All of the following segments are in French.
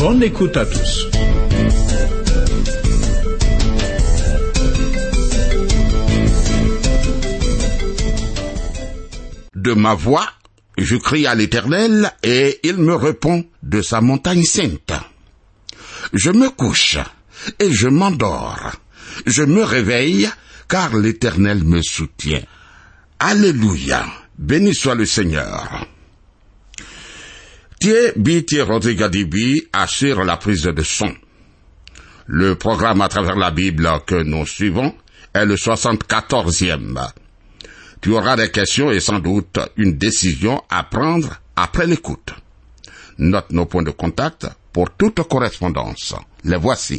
Bonne écoute à tous. De ma voix, je crie à l'Éternel et il me répond de sa montagne sainte. Je me couche et je m'endors. Je me réveille car l'Éternel me soutient. Alléluia. Béni soit le Seigneur. Thierry B. Rodriguez assure la prise de son. Le programme à travers la Bible que nous suivons est le 74e. Tu auras des questions et sans doute une décision à prendre après l'écoute. Note nos points de contact pour toute correspondance. Les voici.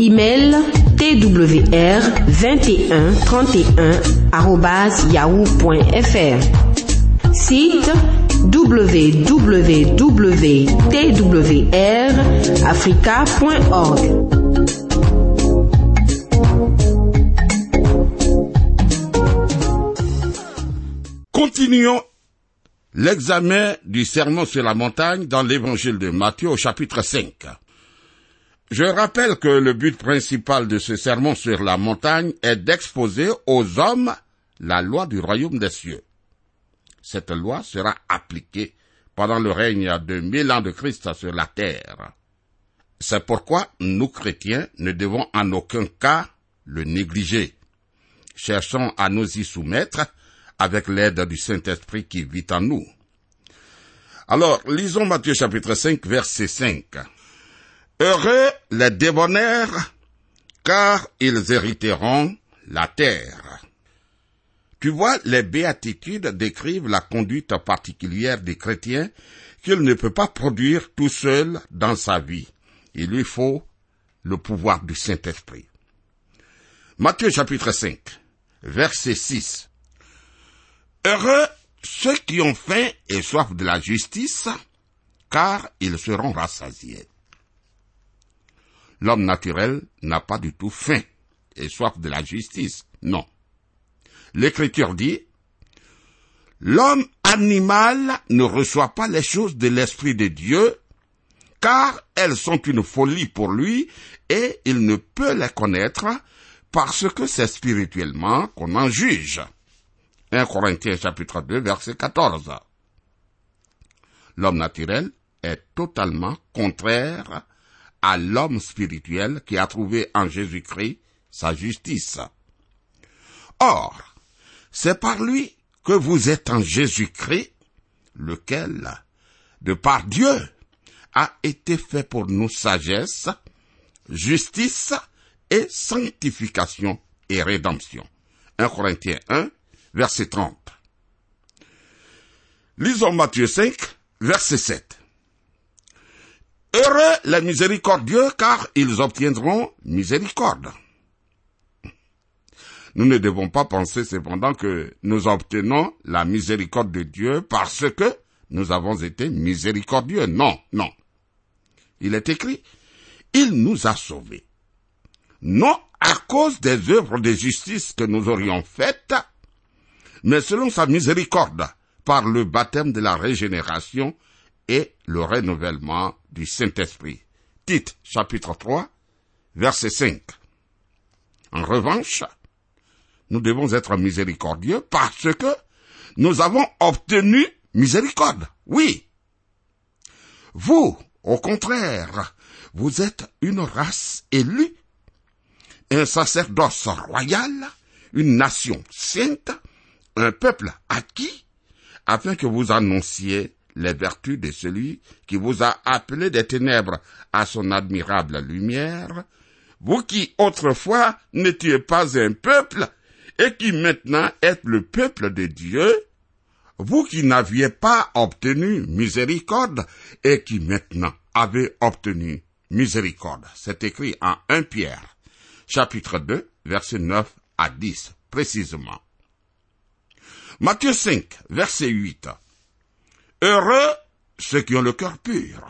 Email twr 21 31 yahoo.fr. Site www.twrafrica.org. Continuons l'examen du sermon sur la montagne dans l'évangile de Matthieu au chapitre 5. Je rappelle que le but principal de ce sermon sur la montagne est d'exposer aux hommes la loi du royaume des cieux. Cette loi sera appliquée pendant le règne de mille ans de Christ sur la terre. C'est pourquoi nous chrétiens ne devons en aucun cas le négliger. Cherchons à nous y soumettre avec l'aide du Saint-Esprit qui vit en nous. Alors, lisons Matthieu chapitre 5, verset 5. Heureux les débonnaires, car ils hériteront la terre. Tu vois, les béatitudes décrivent la conduite particulière des chrétiens qu'il ne peut pas produire tout seul dans sa vie. Il lui faut le pouvoir du Saint-Esprit. Matthieu chapitre 5, verset 6. Heureux ceux qui ont faim et soif de la justice, car ils seront rassasiés. L'homme naturel n'a pas du tout faim et soif de la justice, non. L'écriture dit, L'homme animal ne reçoit pas les choses de l'Esprit de Dieu, car elles sont une folie pour lui, et il ne peut les connaître parce que c'est spirituellement qu'on en juge. 1 Corinthiens chapitre 2 verset 14. L'homme naturel est totalement contraire à l'homme spirituel qui a trouvé en Jésus-Christ sa justice. Or, c'est par lui que vous êtes en Jésus-Christ, lequel, de par Dieu, a été fait pour nous sagesse, justice et sanctification et rédemption. 1 Corinthiens 1, verset 30. Lisons Matthieu 5, verset 7. Heureux les miséricordieux, car ils obtiendront miséricorde. Nous ne devons pas penser cependant que nous obtenons la miséricorde de Dieu parce que nous avons été miséricordieux. Non, non. Il est écrit, il nous a sauvés. Non à cause des œuvres de justice que nous aurions faites, mais selon sa miséricorde, par le baptême de la régénération et le renouvellement du Saint-Esprit. Tite, chapitre 3, verset 5. En revanche, nous devons être miséricordieux parce que nous avons obtenu miséricorde. Oui. Vous, au contraire, vous êtes une race élue, un sacerdoce royal, une nation sainte, un peuple acquis, afin que vous annonciez les vertus de celui qui vous a appelé des ténèbres à son admirable lumière, vous qui autrefois n'étiez pas un peuple, et qui maintenant êtes le peuple de Dieu, vous qui n'aviez pas obtenu miséricorde, et qui maintenant avez obtenu miséricorde. C'est écrit en 1 Pierre, chapitre 2, verset 9 à 10, précisément. Matthieu 5, verset 8. Heureux ceux qui ont le cœur pur,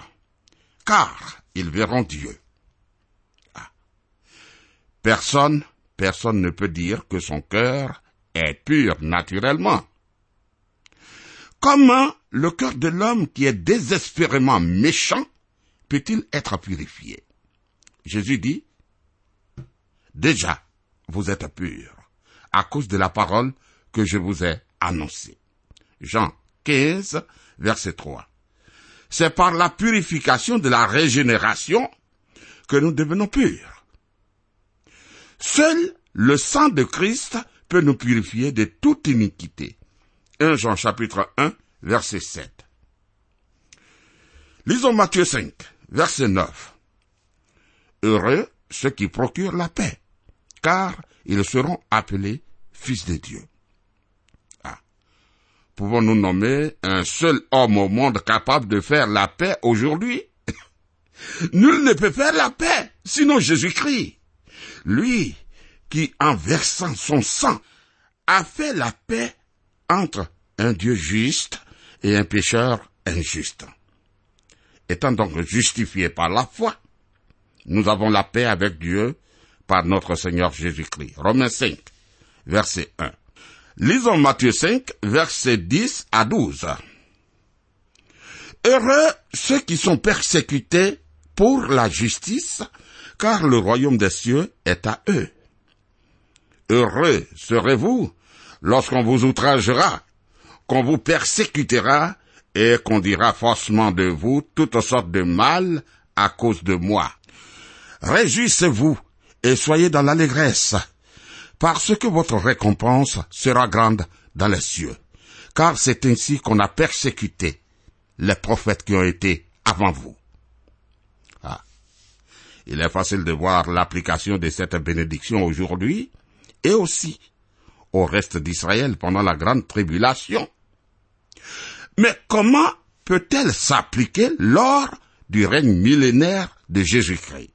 car ils verront Dieu. Ah. Personne, personne ne peut dire que son cœur est pur naturellement. Comment le cœur de l'homme qui est désespérément méchant peut-il être purifié? Jésus dit, Déjà, vous êtes pur, à cause de la parole que je vous ai annoncée. Jean 15, verset 3. C'est par la purification de la régénération que nous devenons purs. Seul le sang de Christ peut nous purifier de toute iniquité. 1 Jean chapitre 1, verset 7. Lisons Matthieu 5, verset 9. Heureux ceux qui procurent la paix, car ils seront appelés fils de Dieu. Pouvons-nous nommer un seul homme au monde capable de faire la paix aujourd'hui? Nul ne peut faire la paix, sinon Jésus-Christ. Lui qui, en versant son sang, a fait la paix entre un Dieu juste et un pécheur injuste. Étant donc justifiés par la foi, nous avons la paix avec Dieu par notre Seigneur Jésus-Christ. Romains 5, verset 1. Lisons Matthieu 5, versets 10 à 12. Heureux ceux qui sont persécutés pour la justice, car le royaume des cieux est à eux. Heureux serez-vous lorsqu'on vous outragera, qu'on vous persécutera et qu'on dira faussement de vous toutes sortes de mal à cause de moi. Réjouissez-vous et soyez dans l'allégresse, parce que votre récompense sera grande dans les cieux. Car c'est ainsi qu'on a persécuté les prophètes qui ont été avant vous. Ah. Il est facile de voir l'application de cette bénédiction aujourd'hui et aussi au reste d'Israël pendant la grande tribulation. Mais comment peut-elle s'appliquer lors du règne millénaire de Jésus-Christ?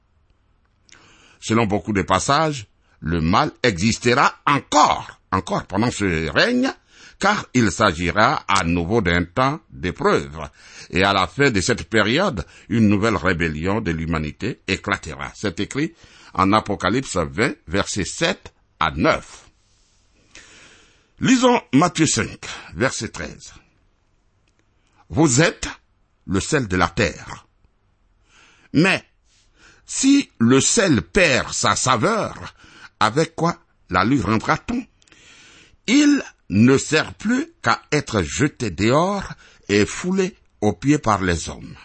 Selon beaucoup de passages, le mal existera encore, encore pendant ce règne, car il s'agira à nouveau d'un temps d'épreuve. Et à la fin de cette période, une nouvelle rébellion de l'humanité éclatera. C'est écrit en Apocalypse 20, versets 7 à 9. Lisons Matthieu 5, verset 13. Vous êtes le sel de la terre. Mais si le sel perd sa saveur, avec quoi la lui rendra-t-on? Il ne sert plus qu'à être jeté dehors et foulé aux pieds par les hommes.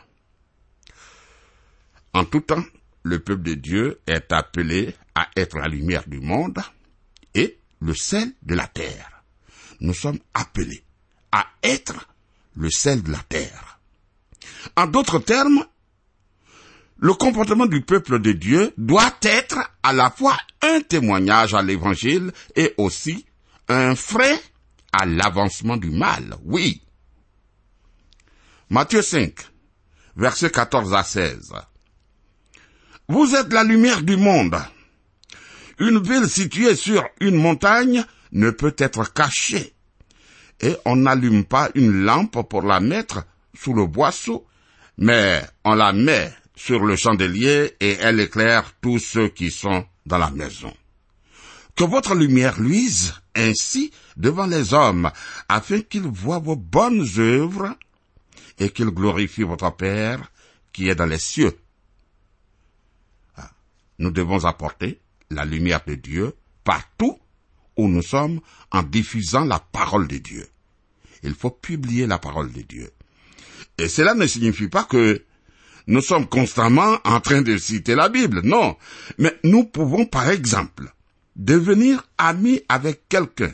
En tout temps, le peuple de Dieu est appelé à être la lumière du monde et le sel de la terre. Nous sommes appelés à être le sel de la terre. En d'autres termes, le comportement du peuple de Dieu doit être à la fois un témoignage à l'évangile et aussi un frein à l'avancement du mal, oui. Matthieu 5, versets 14 à 16. Vous êtes la lumière du monde. Une ville située sur une montagne ne peut être cachée. Et on n'allume pas une lampe pour la mettre sous le boisseau, mais on la met sur le chandelier et elle éclaire tous ceux qui sont dans la maison. Que votre lumière luise ainsi devant les hommes, afin qu'ils voient vos bonnes œuvres et qu'ils glorifient votre Père qui est dans les cieux. Ah, nous devons apporter la lumière de Dieu partout où nous sommes en diffusant la parole de Dieu. Il faut publier la parole de Dieu. Et cela ne signifie pas que nous sommes constamment en train de citer la Bible, non. Mais nous pouvons, par exemple, devenir amis avec quelqu'un,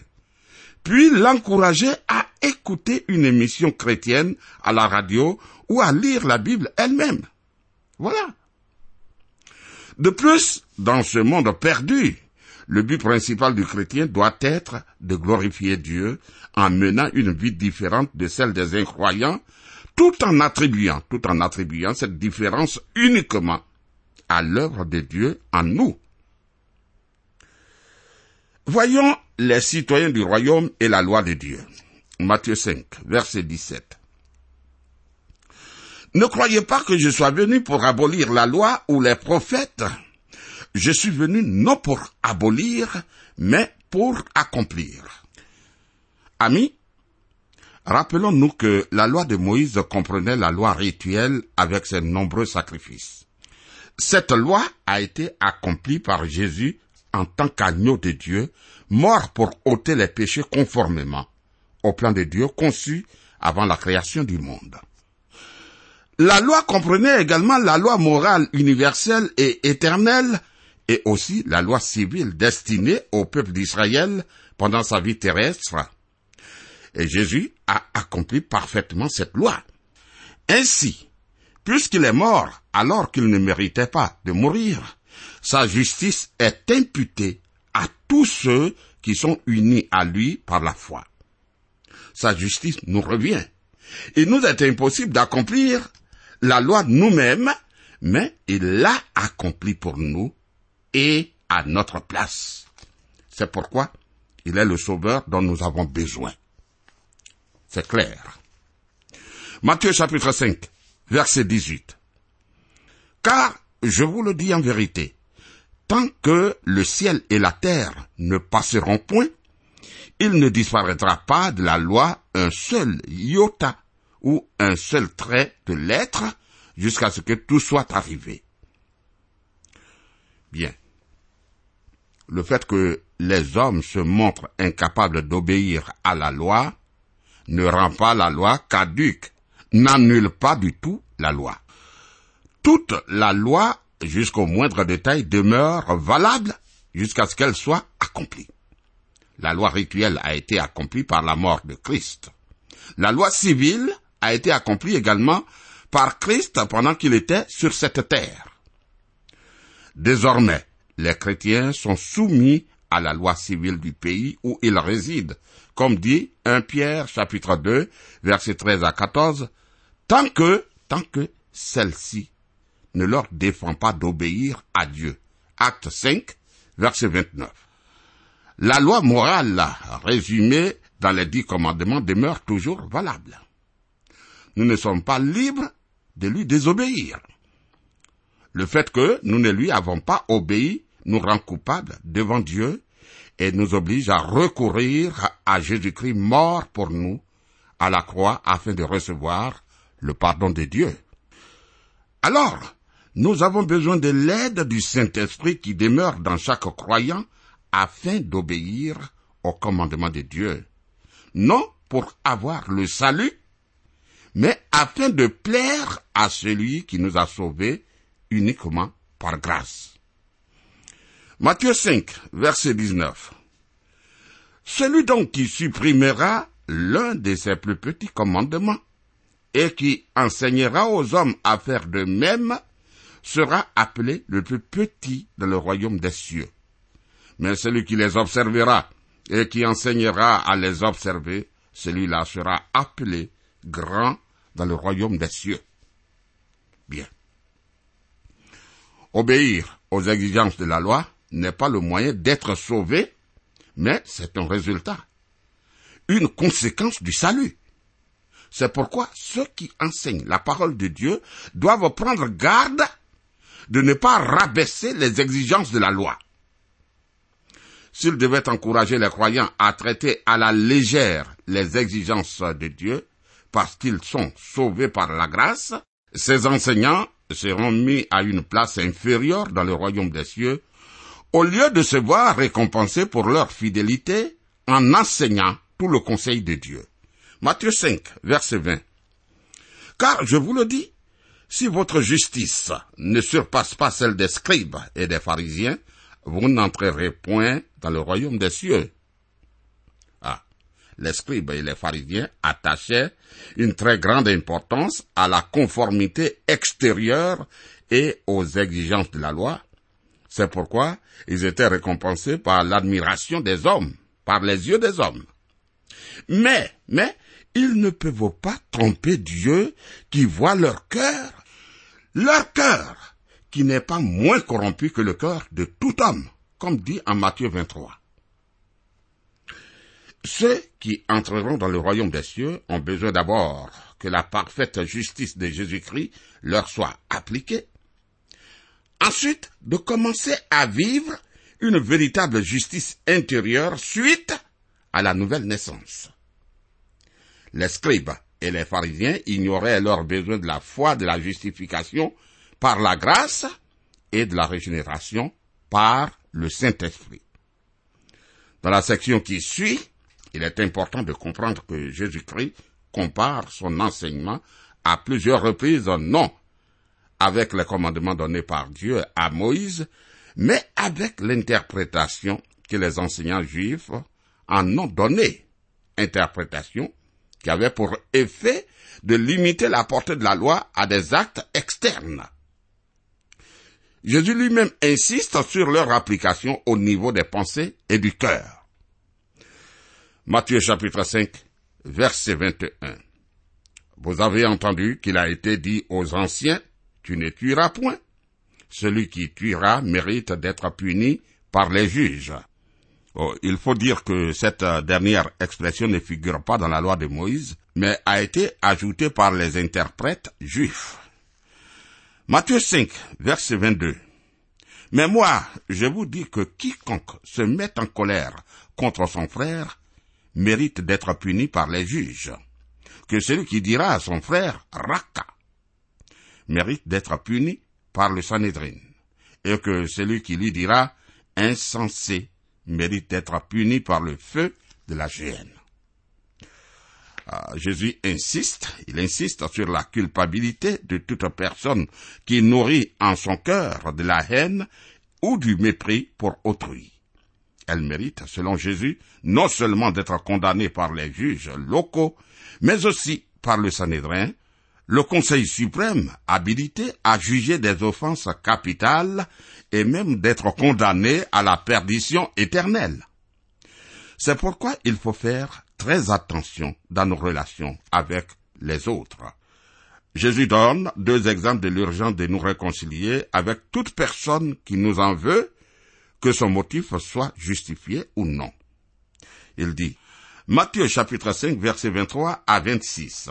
puis l'encourager à écouter une émission chrétienne à la radio ou à lire la Bible elle-même. Voilà. De plus, dans ce monde perdu, le but principal du chrétien doit être de glorifier Dieu en menant une vie différente de celle des incroyants, tout en attribuant, tout en attribuant cette différence uniquement à l'œuvre de Dieu en nous. Voyons les citoyens du royaume et la loi de Dieu. Matthieu 5, verset 17. Ne croyez pas que je sois venu pour abolir la loi ou les prophètes. Je suis venu non pour abolir, mais pour accomplir. Amis, rappelons-nous que la loi de Moïse comprenait la loi rituelle avec ses nombreux sacrifices. Cette loi a été accomplie par Jésus en tant qu'agneau de Dieu, mort pour ôter les péchés conformément au plan de Dieu conçu avant la création du monde. La loi comprenait également la loi morale universelle et éternelle et aussi la loi civile destinée au peuple d'Israël pendant sa vie terrestre. Et Jésus a accompli parfaitement cette loi. Ainsi, puisqu'il est mort alors qu'il ne méritait pas de mourir, sa justice est imputée à tous ceux qui sont unis à lui par la foi. Sa justice nous revient. Il nous est impossible d'accomplir la loi nous-mêmes, mais il l'a accomplie pour nous et à notre place. C'est pourquoi il est le sauveur dont nous avons besoin. C'est clair. Matthieu chapitre 5, verset 18. Car, je vous le dis en vérité, tant que le ciel et la terre ne passeront point, il ne disparaîtra pas de la loi un seul iota ou un seul trait de l'être jusqu'à ce que tout soit arrivé. Bien. Le fait que les hommes se montrent incapables d'obéir à la loi ne rend pas la loi caduque, n'annule pas du tout la loi. Toute la loi, jusqu'au moindre détail, demeure valable jusqu'à ce qu'elle soit accomplie. La loi rituelle a été accomplie par la mort de Christ. La loi civile a été accomplie également par Christ pendant qu'il était sur cette terre. Désormais, les chrétiens sont soumis à la loi civile du pays où ils résident, comme dit 1 Pierre chapitre 2 verset 13 à 14, tant que, tant que celle-ci ne leur défend pas d'obéir à Dieu. Acte 5 verset 29. La loi morale résumée dans les dix commandements demeure toujours valable. Nous ne sommes pas libres de lui désobéir. Le fait que nous ne lui avons pas obéi nous rend coupables devant Dieu et nous oblige à recourir à Jésus-Christ mort pour nous à la croix afin de recevoir le pardon de Dieu. Alors, nous avons besoin de l'aide du Saint-Esprit qui demeure dans chaque croyant afin d'obéir au commandement de Dieu. Non pour avoir le salut, mais afin de plaire à celui qui nous a sauvés uniquement par grâce. Matthieu 5, verset 19. Celui donc qui supprimera l'un de ses plus petits commandements et qui enseignera aux hommes à faire de même sera appelé le plus petit dans le royaume des cieux. Mais celui qui les observera et qui enseignera à les observer, celui-là sera appelé grand dans le royaume des cieux. Bien. Obéir aux exigences de la loi n'est pas le moyen d'être sauvé, mais c'est un résultat, une conséquence du salut. C'est pourquoi ceux qui enseignent la parole de Dieu doivent prendre garde de ne pas rabaisser les exigences de la loi. S'ils devaient encourager les croyants à traiter à la légère les exigences de Dieu, parce qu'ils sont sauvés par la grâce, ces enseignants seront mis à une place inférieure dans le royaume des cieux, au lieu de se voir récompensés pour leur fidélité en enseignant tout le conseil de Dieu. Matthieu 5, verset 20. Car je vous le dis, si votre justice ne surpasse pas celle des scribes et des pharisiens, vous n'entrerez point dans le royaume des cieux. Ah, les scribes et les pharisiens attachaient une très grande importance à la conformité extérieure et aux exigences de la loi. C'est pourquoi ils étaient récompensés par l'admiration des hommes, par les yeux des hommes. Mais, mais, ils ne peuvent pas tromper Dieu qui voit leur cœur. Leur cœur, qui n'est pas moins corrompu que le cœur de tout homme, comme dit en Matthieu 23. Ceux qui entreront dans le royaume des cieux ont besoin d'abord que la parfaite justice de Jésus-Christ leur soit appliquée. Ensuite, de commencer à vivre une véritable justice intérieure suite à la nouvelle naissance. Les scribes et les pharisiens ignoraient leur besoin de la foi de la justification par la grâce et de la régénération par le Saint-Esprit. Dans la section qui suit, il est important de comprendre que Jésus-Christ compare son enseignement à plusieurs reprises non avec les commandements donnés par Dieu à Moïse, mais avec l'interprétation que les enseignants juifs en ont donnée. Interprétation qui avait pour effet de limiter la portée de la loi à des actes externes. Jésus lui-même insiste sur leur application au niveau des pensées et du cœur. Matthieu chapitre 5, verset 21. Vous avez entendu qu'il a été dit aux anciens, tu ne tueras point. Celui qui tuera mérite d'être puni par les juges. Oh, il faut dire que cette dernière expression ne figure pas dans la loi de Moïse, mais a été ajoutée par les interprètes juifs. Matthieu 5, verset 22. Mais moi, je vous dis que quiconque se met en colère contre son frère mérite d'être puni par les juges. Que celui qui dira à son frère Raka mérite d'être puni par le Sanhédrin. Et que celui qui lui dira insensé mérite d'être puni par le feu de la géhenne. Ah, Jésus insiste, il insiste sur la culpabilité de toute personne qui nourrit en son cœur de la haine ou du mépris pour autrui. Elle mérite, selon Jésus, non seulement d'être condamnée par les juges locaux, mais aussi par le Sanhédrin, le Conseil suprême habilité à juger des offenses capitales et même d'être condamné à la perdition éternelle. C'est pourquoi il faut faire très attention dans nos relations avec les autres. Jésus donne deux exemples de l'urgence de nous réconcilier avec toute personne qui nous en veut, que son motif soit justifié ou non. Il dit, Matthieu chapitre 5 verset 23 à 26.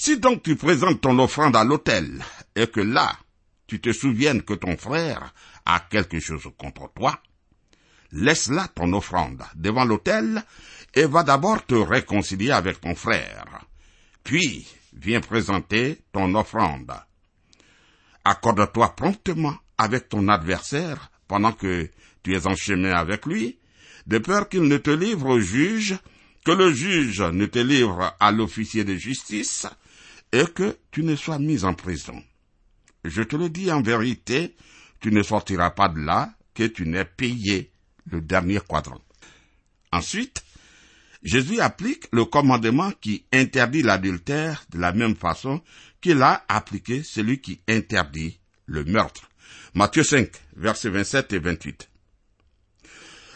Si donc tu présentes ton offrande à l'autel, et que là, tu te souviennes que ton frère a quelque chose contre toi, laisse là ton offrande devant l'autel et va d'abord te réconcilier avec ton frère. Puis, viens présenter ton offrande. Accorde-toi promptement avec ton adversaire pendant que tu es en chemin avec lui, de peur qu'il ne te livre au juge, que le juge ne te livre à l'officier de justice, et que tu ne sois mis en prison. Je te le dis en vérité, tu ne sortiras pas de là que tu n'aies payé le dernier quadrant. Ensuite, Jésus applique le commandement qui interdit l'adultère de la même façon qu'il a appliqué celui qui interdit le meurtre. Matthieu 5, versets 27 et 28.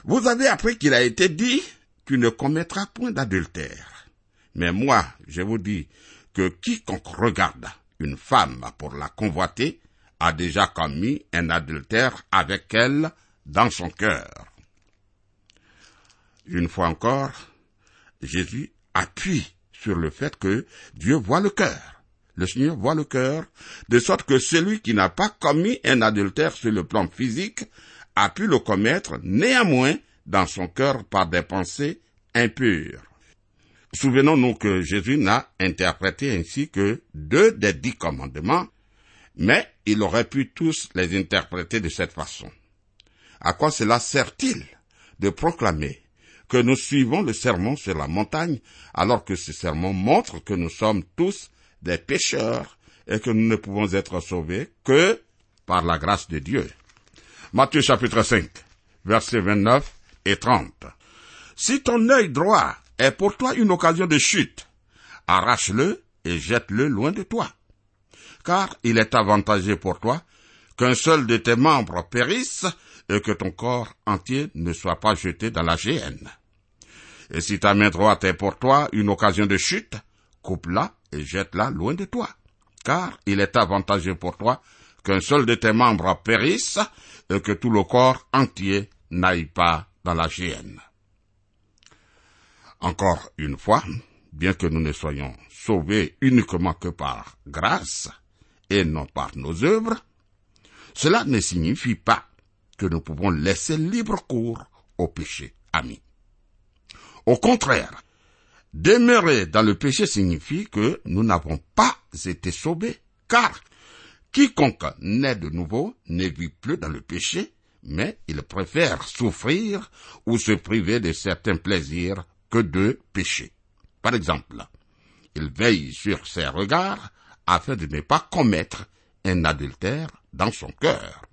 Vous avez appris qu'il a été dit, tu ne commettras point d'adultère. Mais moi, je vous dis que quiconque regarde une femme pour la convoiter a déjà commis un adultère avec elle dans son cœur. Une fois encore, Jésus appuie sur le fait que Dieu voit le cœur. Le Seigneur voit le cœur, de sorte que celui qui n'a pas commis un adultère sur le plan physique a pu le commettre néanmoins dans son cœur par des pensées impures. Souvenons-nous que Jésus n'a interprété ainsi que deux des dix commandements, mais il aurait pu tous les interpréter de cette façon. À quoi cela sert-il de proclamer que nous suivons le sermon sur la montagne alors que ce sermon montre que nous sommes tous des pécheurs et que nous ne pouvons être sauvés que par la grâce de Dieu? Matthieu chapitre 5, versets 29 et 30. Si ton œil droit est pour toi une occasion de chute, arrache-le et jette-le loin de toi. Car il est avantageux pour toi qu'un seul de tes membres périsse et que ton corps entier ne soit pas jeté dans la géhenne. Et si ta main droite est pour toi une occasion de chute, coupe-la et jette-la loin de toi. Car il est avantageux pour toi qu'un seul de tes membres périsse et que tout le corps entier n'aille pas dans la géhenne. Encore une fois, bien que nous ne soyons sauvés uniquement que par grâce et non par nos œuvres, cela ne signifie pas que nous pouvons laisser libre cours au péché, ami. Au contraire, demeurer dans le péché signifie que nous n'avons pas été sauvés, car quiconque naît de nouveau ne vit plus dans le péché, mais il préfère souffrir ou se priver de certains plaisirs que de pécher. Par exemple, il veille sur ses regards afin de ne pas commettre un adultère dans son cœur.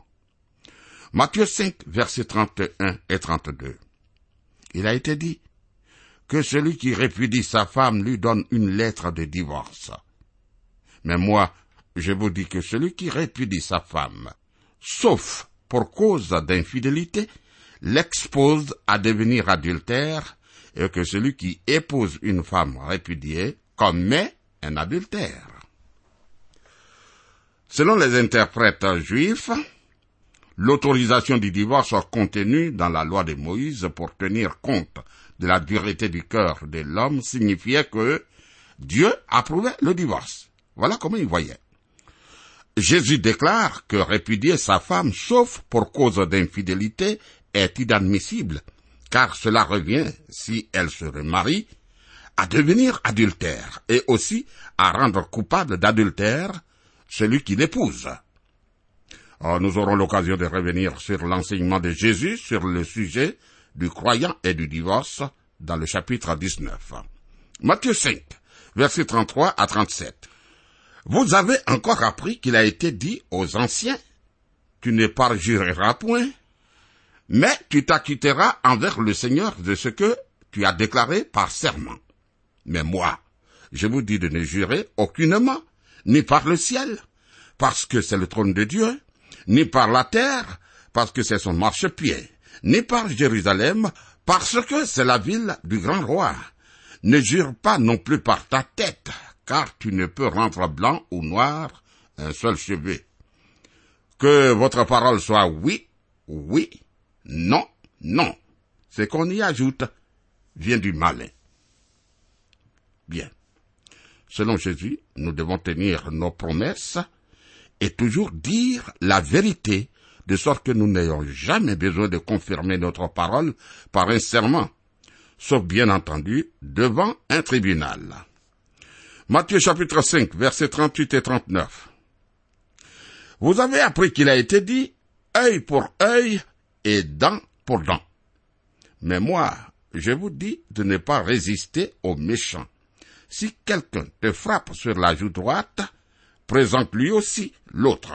Matthieu 5, versets 31 et 32. Il a été dit que celui qui répudie sa femme lui donne une lettre de divorce. Mais moi, je vous dis que celui qui répudie sa femme, sauf pour cause d'infidélité, l'expose à devenir adultère, et que celui qui épouse une femme répudiée commet un adultère. Selon les interprètes juifs, l'autorisation du divorce contenue dans la loi de Moïse pour tenir compte de la dureté du cœur de l'homme signifiait que Dieu approuvait le divorce. Voilà comment il voyait. Jésus déclare que répudier sa femme sauf pour cause d'infidélité est inadmissible, car cela revient, si elle se remarie, à devenir adultère et aussi à rendre coupable d'adultère celui qui l'épouse. Oh, nous aurons l'occasion de revenir sur l'enseignement de Jésus sur le sujet du croyant et du divorce dans le chapitre 19. Matthieu 5, versets 33 à 37. Vous avez encore appris qu'il a été dit aux anciens, tu ne parjureras point, mais tu t'acquitteras envers le Seigneur de ce que tu as déclaré par serment. Mais moi, je vous dis de ne jurer aucunement, ni par le ciel, parce que c'est le trône de Dieu, ni par la terre, parce que c'est son marchepied, ni par Jérusalem, parce que c'est la ville du grand roi. Ne jure pas non plus par ta tête, car tu ne peux rendre blanc ou noir un seul cheveu. Que votre parole soit oui, oui, non, non. Ce qu'on y ajoute vient du malin. Bien. Selon Jésus, nous devons tenir nos promesses et toujours dire la vérité, de sorte que nous n'ayons jamais besoin de confirmer notre parole par un serment, sauf bien entendu devant un tribunal. Matthieu chapitre 5, versets 38 et 39. Vous avez appris qu'il a été dit œil pour œil et dent pour dent. Mais moi, je vous dis de ne pas résister aux méchants. Si quelqu'un te frappe sur la joue droite, présente lui aussi l'autre.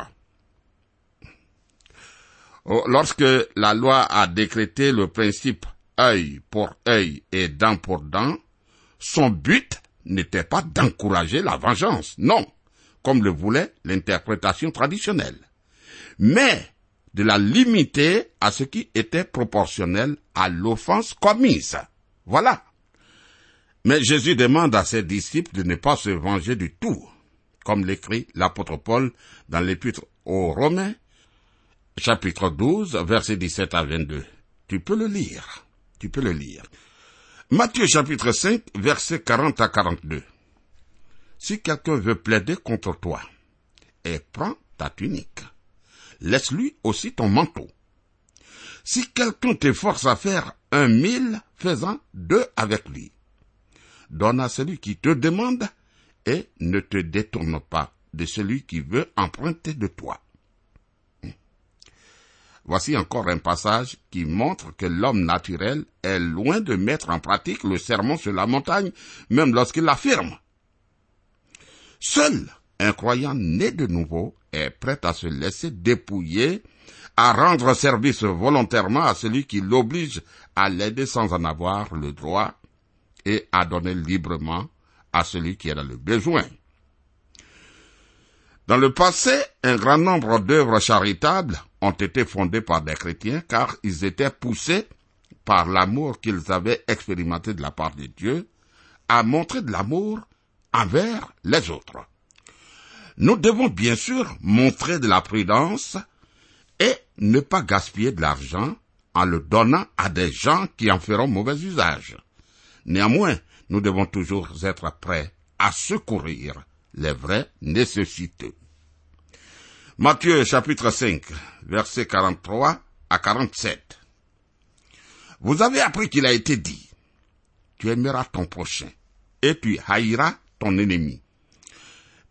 Oh, lorsque la loi a décrété le principe œil pour œil et dent pour dent, son but n'était pas d'encourager la vengeance, non, comme le voulait l'interprétation traditionnelle, mais de la limiter à ce qui était proportionnel à l'offense commise. Voilà. Mais Jésus demande à ses disciples de ne pas se venger du tout, comme l'écrit l'apôtre Paul dans l'épître aux Romains, chapitre 12, versets 17 à 22. Tu peux le lire. Tu peux le lire. Matthieu chapitre 5, versets 40 à 42. Si quelqu'un veut plaider contre toi, et prends ta tunique, laisse-lui aussi ton manteau. Si quelqu'un te force à faire un mille, fais-en deux avec lui. Donne à celui qui te demande et ne te détourne pas de celui qui veut emprunter de toi. Voici encore un passage qui montre que l'homme naturel est loin de mettre en pratique le sermon sur la montagne, même lorsqu'il l'affirme. Seul un croyant né de nouveau est prêt à se laisser dépouiller, à rendre service volontairement à celui qui l'oblige à l'aider sans en avoir le droit et à donner librement à celui qui en a le besoin. Dans le passé, un grand nombre d'œuvres charitables ont été fondées par des chrétiens car ils étaient poussés par l'amour qu'ils avaient expérimenté de la part de Dieu à montrer de l'amour envers les autres. Nous devons bien sûr montrer de la prudence et ne pas gaspiller de l'argent en le donnant à des gens qui en feront mauvais usage. Néanmoins, nous devons toujours être prêts à secourir les vrais nécessiteux. Matthieu chapitre 5, versets 43 à 47. Vous avez appris qu'il a été dit, tu aimeras ton prochain et tu haïras ton ennemi.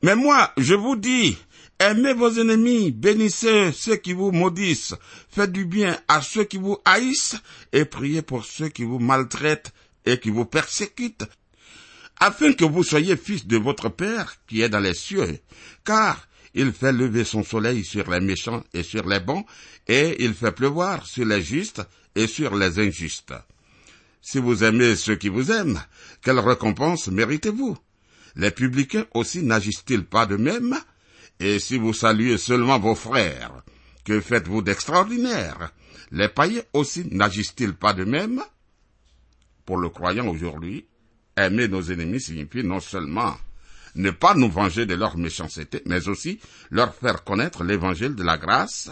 Mais moi, je vous dis, aimez vos ennemis, bénissez ceux qui vous maudissent, faites du bien à ceux qui vous haïssent et priez pour ceux qui vous maltraitent et qui vous persécutent, afin que vous soyez fils de votre Père qui est dans les cieux, car il fait lever son soleil sur les méchants et sur les bons, et il fait pleuvoir sur les justes et sur les injustes. Si vous aimez ceux qui vous aiment, quelle récompense méritez-vous? Les publicains aussi n'agissent-ils pas de même? Et si vous saluez seulement vos frères, que faites-vous d'extraordinaire? Les païens aussi n'agissent-ils pas de même? Pour le croyant aujourd'hui, aimer nos ennemis signifie non seulement ne pas nous venger de leur méchanceté, mais aussi leur faire connaître l'évangile de la grâce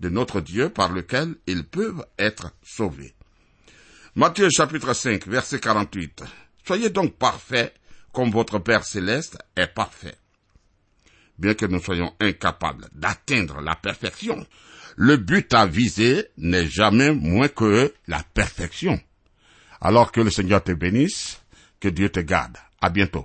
de notre Dieu par lequel ils peuvent être sauvés. Matthieu chapitre 5 verset 48. Soyez donc parfaits comme votre Père céleste est parfait. Bien que nous soyons incapables d'atteindre la perfection, le but à viser n'est jamais moins que la perfection. Alors que le Seigneur te bénisse, que Dieu te garde. À bientôt.